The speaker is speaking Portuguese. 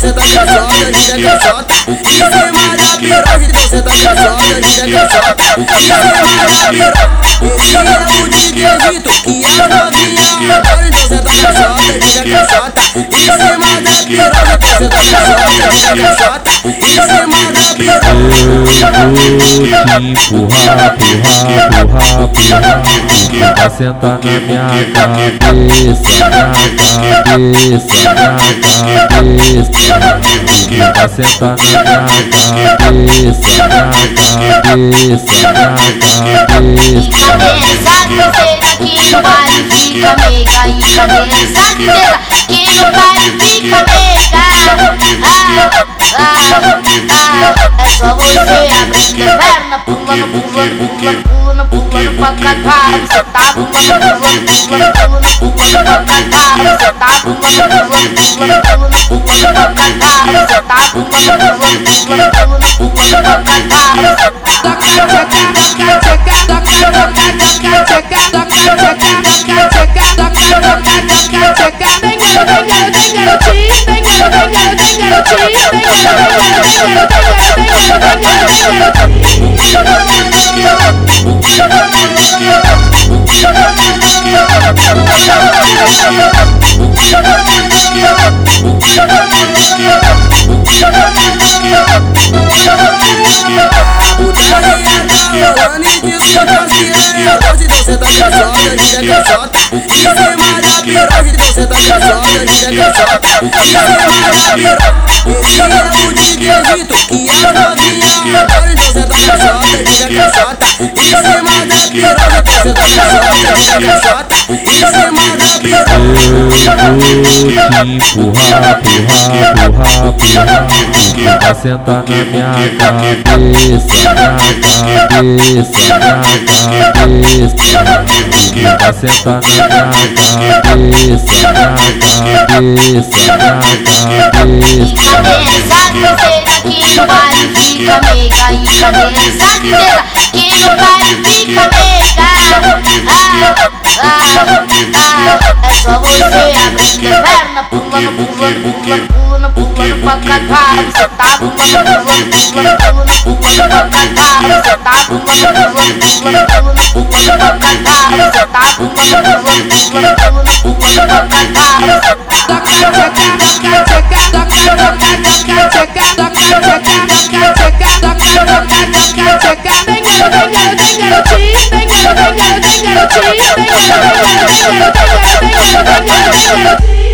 Caçando, vida que é chota Em cima da piroca, tá caçando, vida que é chota Em cima da piroca, é o DJ Vitor Que é novinha, agora então você tá caçando, vida que é chota empurrar, empurrar, empurrar, Vai sentar na minha cabeça, na cabeça, na cabeça Vai sentar na minha cabeça, na cabeça, na cabeça Cabeça groselha que no baile fica meiga E cabeça groselha que no baile fica meiga ah, É só você abrir a perna Pulando, pulando, pulando, pulando, pulando pra cantar Você tá pulando, pulando, pulando, pulando, pulando pra cantar Você tá pulando, pulando, pulando, pulando, pulando pra cantar Você tá pulando, pulando, pulando, pulando, pulando pra cantar Hoje você tá caçando, vida que é chota Em cima da piroca, você tá caçando, vida que é chota Em cima da piroca, esse é o DJ Vitor Que é novinha, agora então você tá caçando, vida que é chota Em cima da piroca, você tá caçando, vida que é chota Em empurrar, minha cabeça, na cabeça, cabeça na minha cabeça, na cabeça, na cabeça que no baile fica meiga E cabeça que no baile fica ah, É só você aprender perna, pula, pula, pula, pula, pula pra cagar. Você tá pulando, pula, pula, pula pra cagar. Você tá pulando, pula, pula, pula pra cagar. Você tá pulando, Thank you.